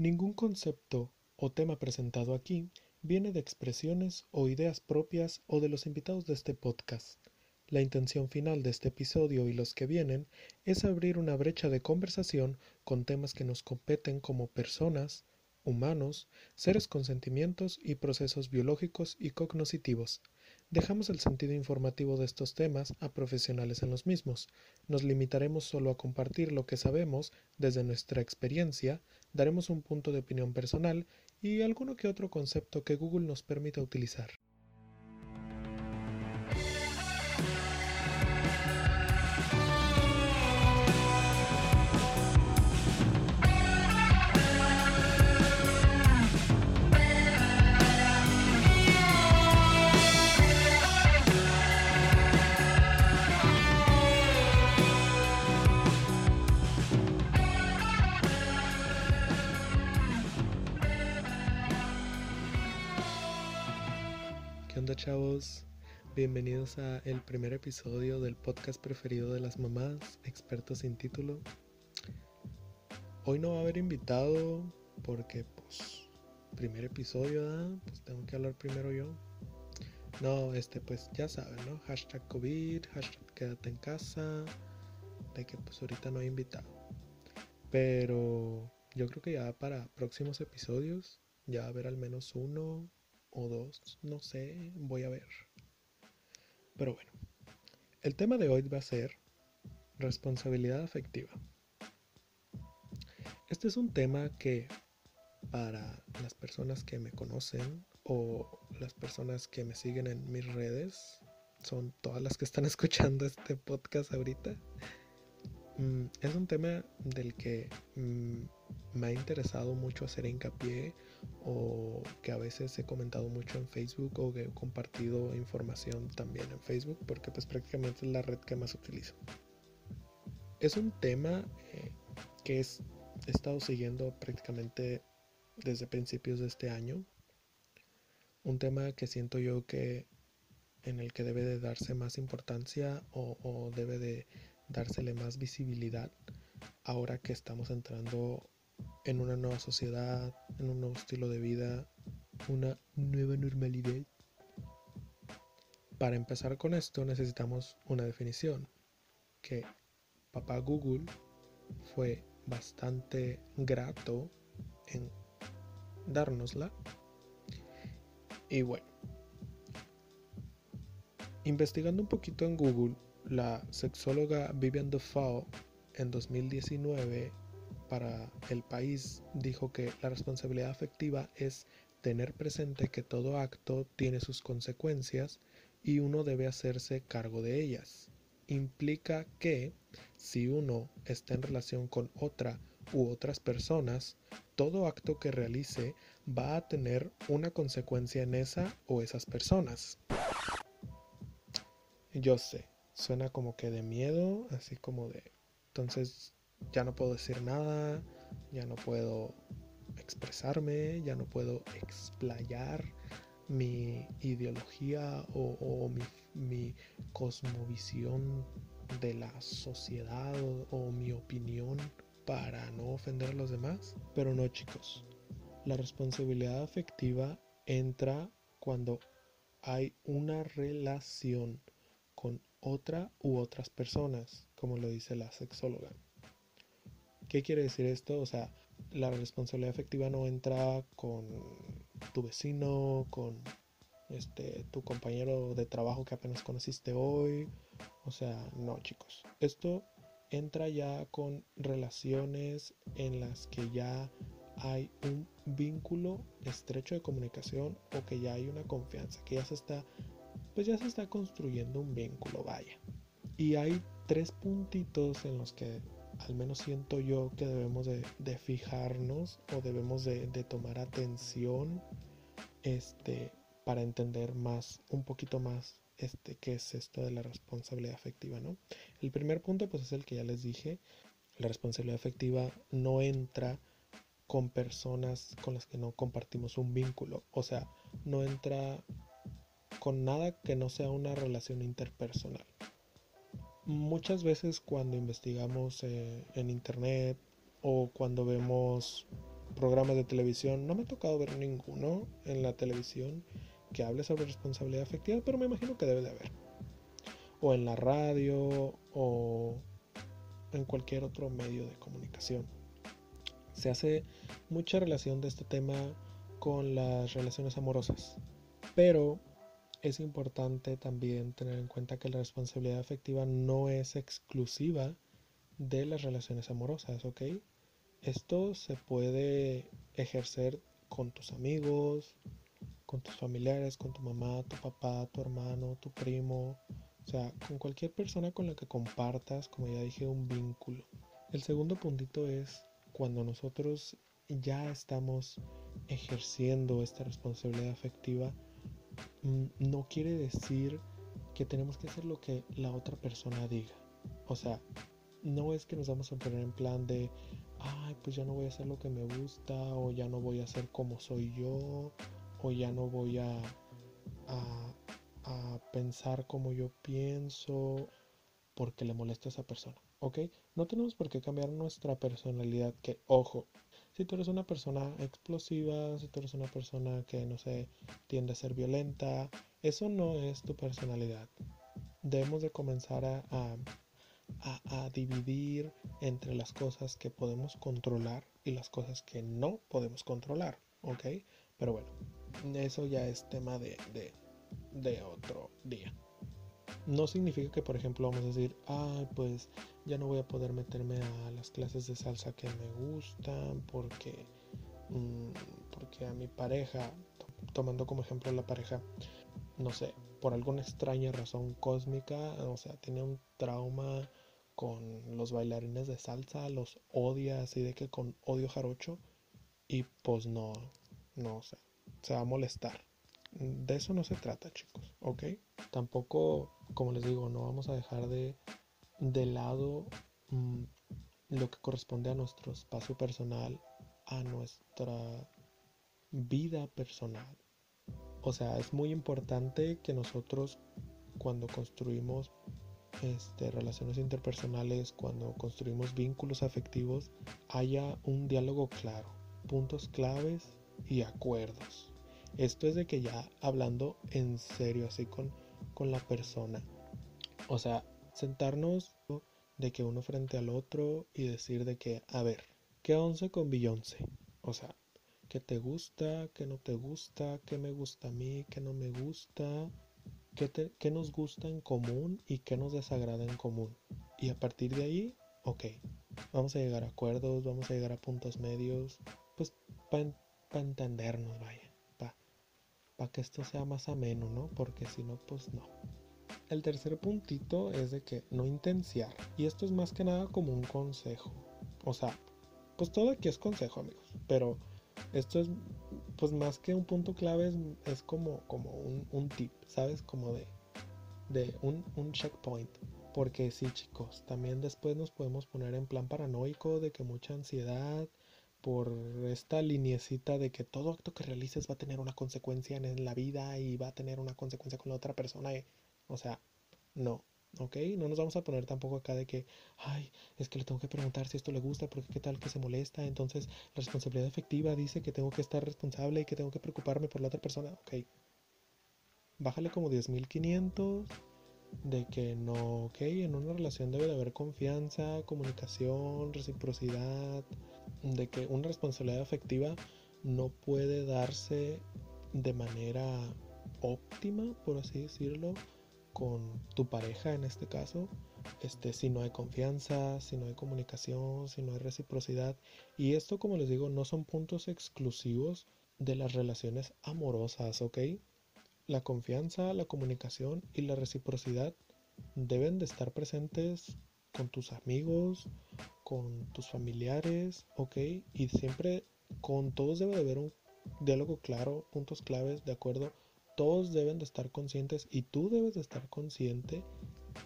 Ningún concepto o tema presentado aquí viene de expresiones o ideas propias o de los invitados de este podcast. La intención final de este episodio y los que vienen es abrir una brecha de conversación con temas que nos competen como personas, humanos, seres con sentimientos y procesos biológicos y cognitivos. Dejamos el sentido informativo de estos temas a profesionales en los mismos. Nos limitaremos solo a compartir lo que sabemos desde nuestra experiencia, daremos un punto de opinión personal y alguno que otro concepto que Google nos permita utilizar. Bienvenidos a el primer episodio del podcast preferido de las mamás, expertos sin título. Hoy no va a haber invitado porque pues primer episodio, pues tengo que hablar primero yo. No, este pues ya saben, ¿no? Hashtag COVID, hashtag quédate en casa, de que pues ahorita no hay invitado. Pero yo creo que ya para próximos episodios ya va a haber al menos uno o dos, no sé, voy a ver. Pero bueno, el tema de hoy va a ser responsabilidad afectiva. Este es un tema que para las personas que me conocen o las personas que me siguen en mis redes, son todas las que están escuchando este podcast ahorita, mm, es un tema del que mm, me ha interesado mucho hacer hincapié o que a veces he comentado mucho en Facebook o que he compartido información también en Facebook porque pues prácticamente es la red que más utilizo. Es un tema eh, que es, he estado siguiendo prácticamente desde principios de este año. Un tema que siento yo que en el que debe de darse más importancia o, o debe de dársele más visibilidad ahora que estamos entrando en una nueva sociedad, en un nuevo estilo de vida, una nueva normalidad. Para empezar con esto necesitamos una definición, que papá Google fue bastante grato en dárnosla. Y bueno, investigando un poquito en Google, la sexóloga Vivian Defoe en 2019 para el país dijo que la responsabilidad afectiva es tener presente que todo acto tiene sus consecuencias y uno debe hacerse cargo de ellas. Implica que si uno está en relación con otra u otras personas, todo acto que realice va a tener una consecuencia en esa o esas personas. Yo sé, suena como que de miedo, así como de... Entonces ya no puedo decir nada, ya no puedo expresarme, ya no puedo explayar mi ideología o, mi, cosmovisión de la sociedad o mi opinión para no ofender a los demás. Pero no chicos, la responsabilidad afectiva entra cuando hay una relación con otra u otras personas, como lo dice la sexóloga. ¿Qué quiere decir esto? O sea, la responsabilidad afectiva no entra con tu vecino, con este tu compañero de trabajo que apenas conociste hoy. O sea, no, chicos. Esto entra ya con relaciones en las que ya hay un vínculo estrecho de comunicación o que ya hay una confianza, que ya se está pues ya se está construyendo un vínculo, vaya. Y hay tres puntitos en los que al menos siento yo que debemos de, fijarnos o debemos de, tomar atención este, para entender más, un poquito más este, qué es esto de la responsabilidad afectiva, ¿no? El primer punto pues es el que ya les dije, la responsabilidad afectiva no entra con personas con las que no compartimos un vínculo, o sea, no entra con nada que no sea una relación interpersonal. Muchas veces cuando investigamos eh, en internet o cuando vemos programas de televisión. No me ha tocado ver ninguno en la televisión que hable sobre responsabilidad afectiva, pero me imagino que debe de haber. O en la radio o en cualquier otro medio de comunicación. Se hace mucha relación de este tema con las relaciones amorosas, pero es importante también tener en cuenta que la responsabilidad afectiva no es exclusiva de las relaciones amorosas, ¿ok? Esto se puede ejercer con tus amigos, con tus familiares, con tu mamá, tu papá, tu hermano, tu primo, o sea, con cualquier persona con la que compartas, como ya dije, un vínculo. El segundo puntito es cuando nosotros ya estamos ejerciendo esta responsabilidad afectiva, no quiere decir que tenemos que hacer lo que la otra persona diga. O sea, no es que nos vamos a poner en plan de, ay, pues ya no voy a hacer lo que me gusta, o ya no voy a hacer como soy yo, o ya no voy a, a, pensar como yo pienso porque le molesta a esa persona, ¿ok? No tenemos por qué cambiar nuestra personalidad, que ojo, si tú eres una persona explosiva, si tú eres una persona que, no sé, tiende a ser violenta, eso no es tu personalidad. Debemos de comenzar a, a, a, dividir entre las cosas que podemos controlar y las cosas que no podemos controlar, ¿ok? Pero bueno, eso ya es tema de, de, otro día. No significa que, por ejemplo, vamos a decir, ay, pues ya no voy a poder meterme a las clases de salsa que me gustan porque, mm, porque a mi pareja, tomando como ejemplo la pareja, no sé, por alguna extraña razón cósmica, o sea, tiene un trauma con los bailarines de salsa, los odia así de que con odio jarocho y pues no, no sé, se va a molestar. De eso no se trata, chicos, ¿ok? Tampoco, como les digo, no vamos a dejar de, de lado mm, lo que corresponde a nuestro espacio personal, a nuestra vida personal. O sea, es muy importante que nosotros cuando construimos este, relaciones interpersonales, cuando construimos vínculos afectivos, haya un diálogo claro, puntos claves y acuerdos. Esto es de que ya hablando en serio, así con, con la persona. O sea, sentarnos de que uno frente al otro y decir de que, a ver, ¿qué once con Beyoncé? O sea, ¿qué te gusta? ¿Qué no te gusta? ¿Qué me gusta a mí? ¿Qué no me gusta? ¿Qué, ¿Qué nos gusta en común y qué nos desagrada en común? Y a partir de ahí, ok, vamos a llegar a acuerdos, vamos a llegar a puntos medios, pues para entendernos, vaya, para que esto sea más ameno, ¿no? Porque si no, pues no. El tercer puntito es de que no intenciar. Y esto es más que nada como un consejo. O sea, pues todo aquí es consejo, amigos. Pero esto es, pues más que un punto clave, es, como, como un, tip, ¿sabes? Como de, de un, un checkpoint. Porque sí, chicos, también después nos podemos poner en plan paranoico de que mucha ansiedad, por esta liniecita de que todo acto que realices va a tener una consecuencia en la vida y va a tener una consecuencia con la otra persona. Eh, o sea, no, ¿ok? No nos vamos a poner tampoco acá de que, ay, es que le tengo que preguntar si esto le gusta, porque qué tal que se molesta. Entonces, la responsabilidad efectiva dice que tengo que estar responsable y que tengo que preocuparme por la otra persona. Ok. Bájale como 10.500 de que no, ok, en una relación debe de haber confianza, comunicación, reciprocidad, de que una responsabilidad afectiva no puede darse de manera óptima, por así decirlo, con tu pareja en este caso, este, si no hay confianza, si no hay comunicación, si no hay reciprocidad. Y esto, como les digo, no son puntos exclusivos de las relaciones amorosas, ¿ok? La confianza, la comunicación y la reciprocidad deben de estar presentes con tus amigos, con tus familiares, ¿ok? Y siempre con todos debe de haber un diálogo claro, puntos claves, ¿de acuerdo? Todos deben de estar conscientes y tú debes de estar consciente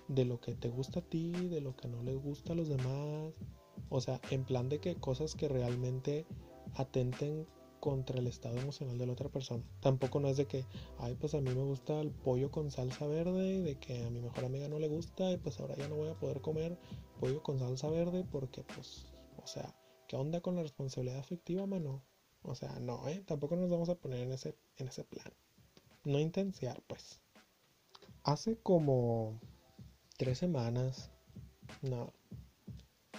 de lo que te gusta a ti, de lo que no les gusta a los demás. O sea, en plan de que cosas que realmente atenten contra el estado emocional de la otra persona. Tampoco no es de que, ay, pues a mí me gusta el pollo con salsa verde, de que a mi mejor amiga no le gusta y pues ahora ya no voy a poder comer pollo con salsa verde porque pues, o sea, ¿qué onda con la responsabilidad afectiva, mano? O sea, no, ¿eh? Tampoco nos vamos a poner en ese, en ese plan. No intensear, pues. Hace como tres semanas, no,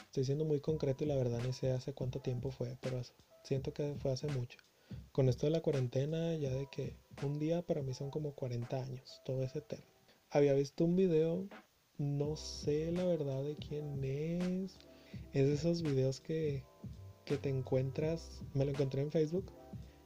estoy siendo muy concreto y la verdad no sé hace cuánto tiempo fue, pero siento que fue hace mucho. Con esto de la cuarentena, ya de que un día para mí son como 40 años, todo es eterno. Había visto un video, no sé la verdad de quién es. Es de esos videos que, que te encuentras, me lo encontré en Facebook.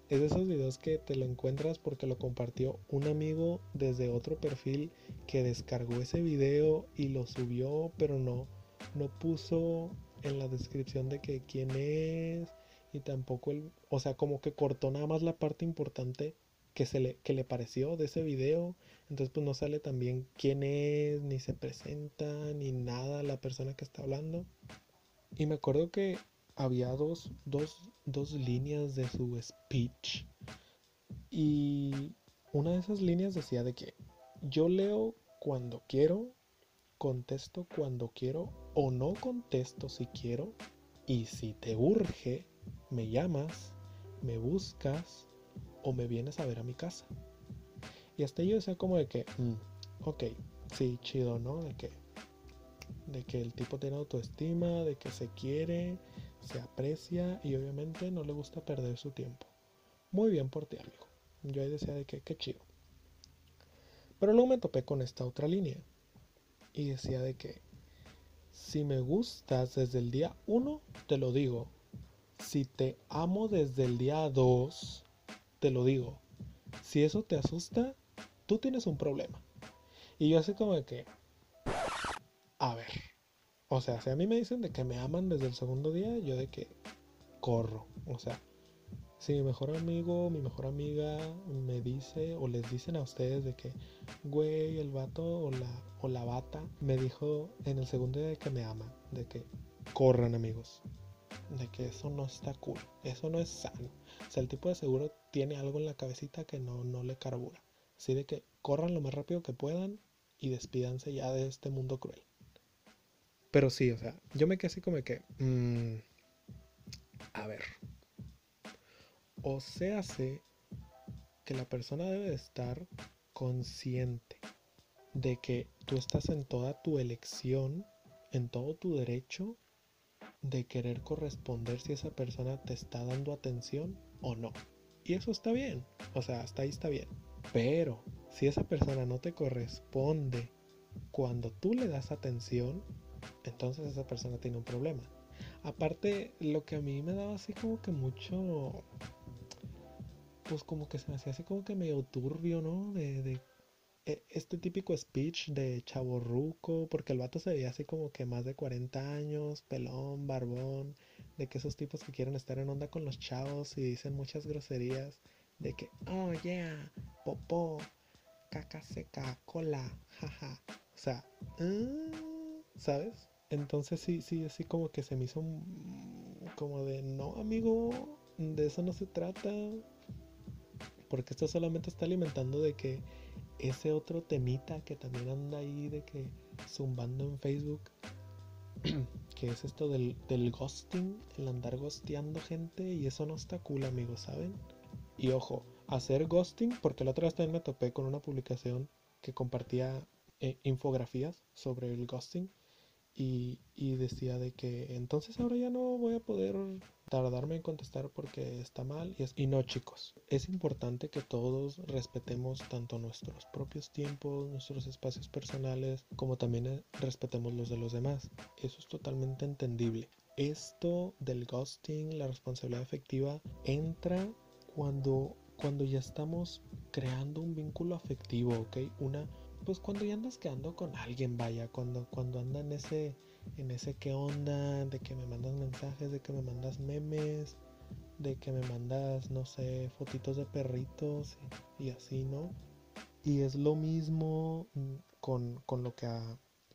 Es de esos videos que te lo encuentras porque lo compartió un amigo desde otro perfil que descargó ese video y lo subió, pero no, no puso en la descripción de que quién es y tampoco el, o sea, como que cortó nada más la parte importante que se le que le pareció de ese video, entonces pues no sale también quién es, ni se presenta, ni nada la persona que está hablando. Y me acuerdo que había dos, dos, dos líneas de su speech y una de esas líneas decía de que yo leo cuando quiero, contesto cuando quiero o no contesto si quiero y si te urge, me llamas, me buscas o me vienes a ver a mi casa. Y hasta yo decía como de que, mm, ok, sí, chido, ¿no? De que, de que el tipo tiene autoestima, de que se quiere, se aprecia y obviamente no le gusta perder su tiempo. Muy bien por ti, amigo. Yo ahí decía de que, qué chido. Pero luego me topé con esta otra línea. Y decía de que, si me gustas desde el día 1, te lo digo. Si te amo desde el día 2, te lo digo. Si eso te asusta, tú tienes un problema. Y yo así como de que, a ver, o sea, si a mí me dicen de que me aman desde el segundo día, yo de que corro. O sea, si mi mejor amigo, mi mejor amiga me dice o les dicen a ustedes de que, güey, el vato o la, o la bata me dijo en el segundo día de que me ama, de que corran amigos, de que eso no está cool, eso no es sano. O sea, el tipo de seguro tiene algo en la cabecita que no, no le carbura. Así de que corran lo más rápido que puedan y despídanse ya de este mundo cruel. Pero sí, o sea, yo me quedé así como que... Mm, a ver. O se hace que la persona debe estar consciente de que tú estás en toda tu elección, en todo tu derecho de querer corresponder si esa persona te está dando atención o no. Y eso está bien, o sea, hasta ahí está bien. Pero si esa persona no te corresponde cuando tú le das atención, entonces esa persona tiene un problema. Aparte, lo que a mí me daba así como que mucho, pues como que se me hacía así como que medio turbio, ¿no? De, este típico speech de chaborruco, porque el vato se veía así como que más de 40 años, pelón, barbón, de que esos tipos que quieren estar en onda con los chavos y dicen muchas groserías, de que, oh yeah, popó, caca seca, cola, jaja. O sea, ah, ¿sabes? Entonces sí, sí, así como que se me hizo como de, no, amigo, de eso no se trata. Porque esto solamente está alimentando de que ese otro temita que también anda ahí de que zumbando en Facebook, que es esto del, del ghosting, el andar ghosteando gente, y eso no está cool, amigos, ¿saben? Y ojo, hacer ghosting, porque la otra vez también me topé con una publicación que compartía eh, infografías sobre el ghosting y, decía de que entonces ahora ya no voy a poder tardarme en contestar porque está mal y, es, y no chicos es importante que todos respetemos tanto nuestros propios tiempos nuestros espacios personales como también eh, respetemos los de los demás. Eso es totalmente entendible. Esto del ghosting la responsabilidad efectiva entra cuando cuando ya estamos creando un vínculo afectivo ok una pues cuando ya andas quedando con alguien, vaya, cuando, cuando anda en ese, en ese qué onda, de que me mandas mensajes, de que me mandas memes, de que me mandas, no sé, fotitos de perritos y, así, ¿no? Y es lo mismo mm, con, con lo que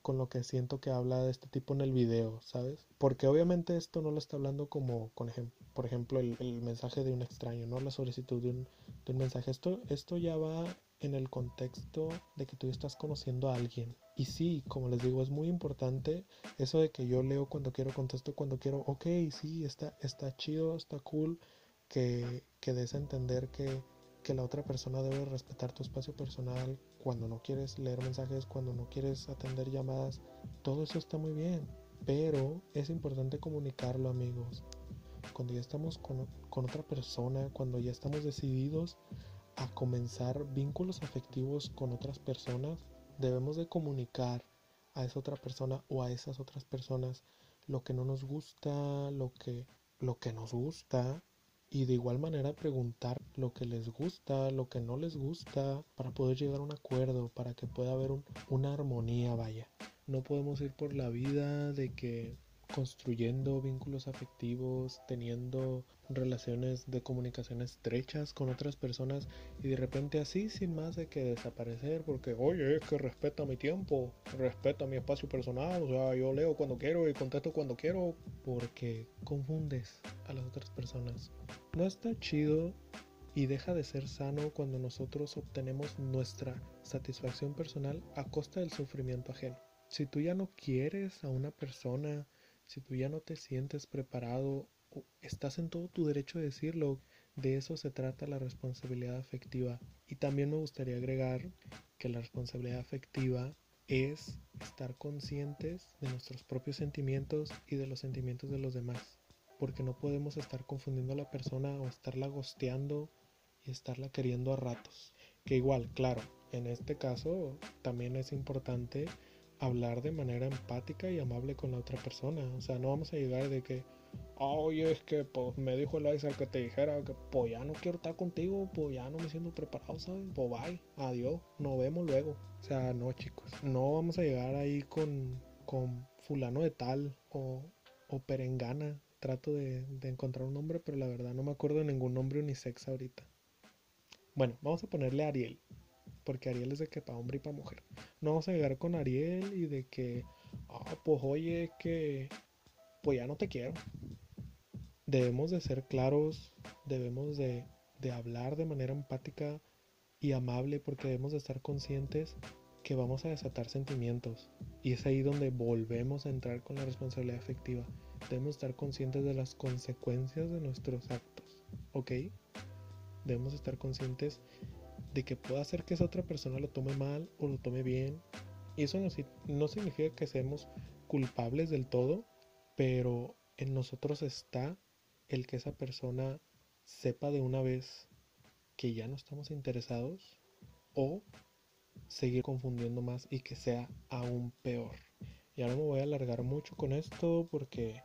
con lo que siento que habla de este tipo en el video, ¿sabes? Porque obviamente esto no lo está hablando como, con por ejemplo, el, mensaje de un extraño, ¿no? La solicitud de un, de un mensaje. Esto, esto ya va en el contexto de que tú estás conociendo a alguien, Y sí, como les digo, es muy importante eso de que yo leo cuando quiero, contesto cuando quiero. Ok, sí, está, está chido, está cool que, que des a entender que, que la otra persona debe respetar tu espacio personal cuando no quieres leer mensajes, cuando no quieres atender llamadas. Todo eso está muy bien, pero es importante comunicarlo, amigos. Cuando ya estamos con, con otra persona, cuando ya estamos decididos a comenzar vínculos afectivos con otras personas, debemos de comunicar a esa otra persona o a esas otras personas lo que no nos gusta, lo que, lo que nos gusta y de igual manera preguntar lo que les gusta, lo que no les gusta para poder llegar a un acuerdo, para que pueda haber una armonía, vaya. No podemos ir por la vida de que construyendo vínculos afectivos, teniendo relaciones de comunicación estrechas con otras personas y de repente así sin más de que desaparecer porque oye es que respeta mi tiempo, respeta mi espacio personal, o sea yo leo cuando quiero y contesto cuando quiero porque confundes a las otras personas. No está chido y deja de ser sano cuando nosotros obtenemos nuestra satisfacción personal a costa del sufrimiento ajeno. Si tú ya no quieres a una persona, si tú ya no te sientes preparado, estás en todo tu derecho de decirlo. De eso se trata la responsabilidad afectiva. Y también me gustaría agregar que la responsabilidad afectiva es estar conscientes de nuestros propios sentimientos y de los sentimientos de los demás. Porque no podemos estar confundiendo a la persona o estarla gosteando y estarla queriendo a ratos. Que igual, claro, en este caso también es importante hablar de manera empática y amable con la otra persona. O sea, no vamos a llegar de que, oye, es que pues me dijo el Isaac que te dijera que pues ya no quiero estar contigo, pues ya no me siento preparado, ¿sabes? Pues bye, adiós, nos vemos luego. O sea, no chicos, no vamos a llegar ahí con, con fulano de tal o, o perengana. Trato de, de encontrar un nombre, pero la verdad no me acuerdo de ningún nombre unisex ahorita. Bueno, vamos a ponerle Ariel porque Ariel es de que para hombre y para mujer. No vamos a llegar con Ariel y de que, ah, pues oye, que, pues ya no te quiero. Debemos de ser claros, debemos de, de hablar de manera empática y amable porque debemos de estar conscientes que vamos a desatar sentimientos. Y es ahí donde volvemos a entrar con la responsabilidad afectiva. Debemos estar conscientes de las consecuencias de nuestros actos. ¿Ok? Debemos estar conscientes de que pueda hacer que esa otra persona lo tome mal o lo tome bien. Y eso no, significa que seamos culpables del todo, pero en nosotros está el que esa persona sepa de una vez que ya no estamos interesados o seguir confundiendo más y que sea aún peor. Y ahora me voy a alargar mucho con esto porque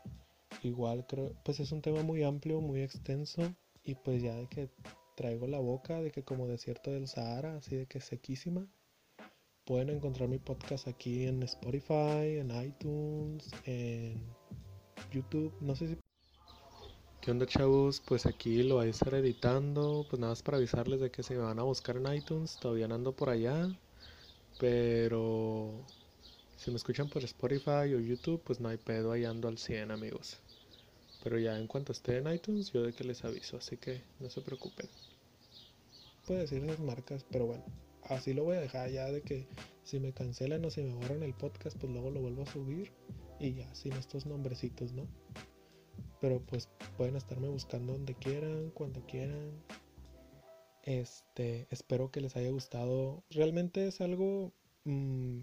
igual creo, pues es un tema muy amplio, muy extenso y pues ya de que traigo la boca de que como desierto del Sahara, así de que sequísima. Pueden encontrar mi podcast aquí en Spotify, en iTunes, en YouTube, no sé si... ¿Qué onda chavos? Pues aquí lo voy a estar editando, pues nada más para avisarles de que se me van a buscar en iTunes, todavía ando por allá, pero si me escuchan por Spotify o YouTube, pues no hay pedo, ahí ando al 100 amigos. Pero ya en cuanto esté en iTunes, yo de que les aviso, así que no se preocupen. Puedo decir esas marcas, pero bueno, así lo voy a dejar ya de que si me cancelan o si me borran el podcast, pues luego lo vuelvo a subir y ya, sin estos nombrecitos, ¿no? Pero pues pueden estarme buscando donde quieran, cuando quieran. Este, espero que les haya gustado. Realmente es algo, mm,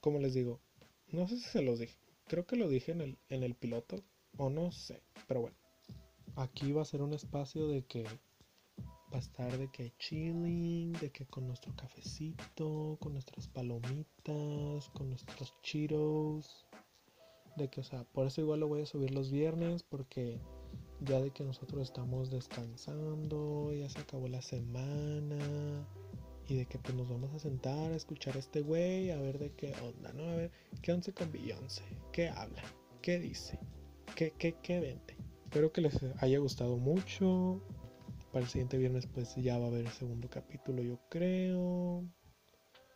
como les digo, no sé si se los dije. Creo que lo dije en el, en el piloto, o no sé, pero bueno. Aquí va a ser un espacio de que va a estar de que chilling, de que con nuestro cafecito, con nuestras palomitas, con nuestros chiros. De que, o sea, por eso igual lo voy a subir los viernes porque ya de que nosotros estamos descansando, ya se acabó la semana y de que pues nos vamos a sentar a escuchar a este güey, a ver de qué onda, ¿no? A ver, ¿qué once con Beyoncé? ¿Qué habla? ¿Qué dice? ¿Qué, vende? Espero que les haya gustado mucho. Para el siguiente viernes pues ya va a haber el segundo capítulo yo creo.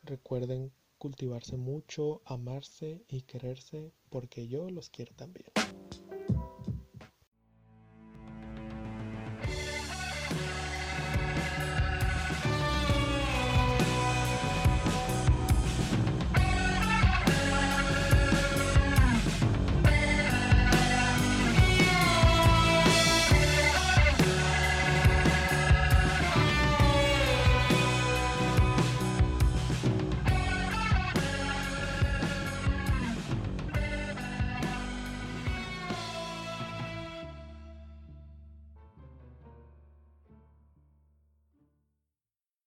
Recuerden cultivarse mucho, amarse y quererse porque yo los quiero también.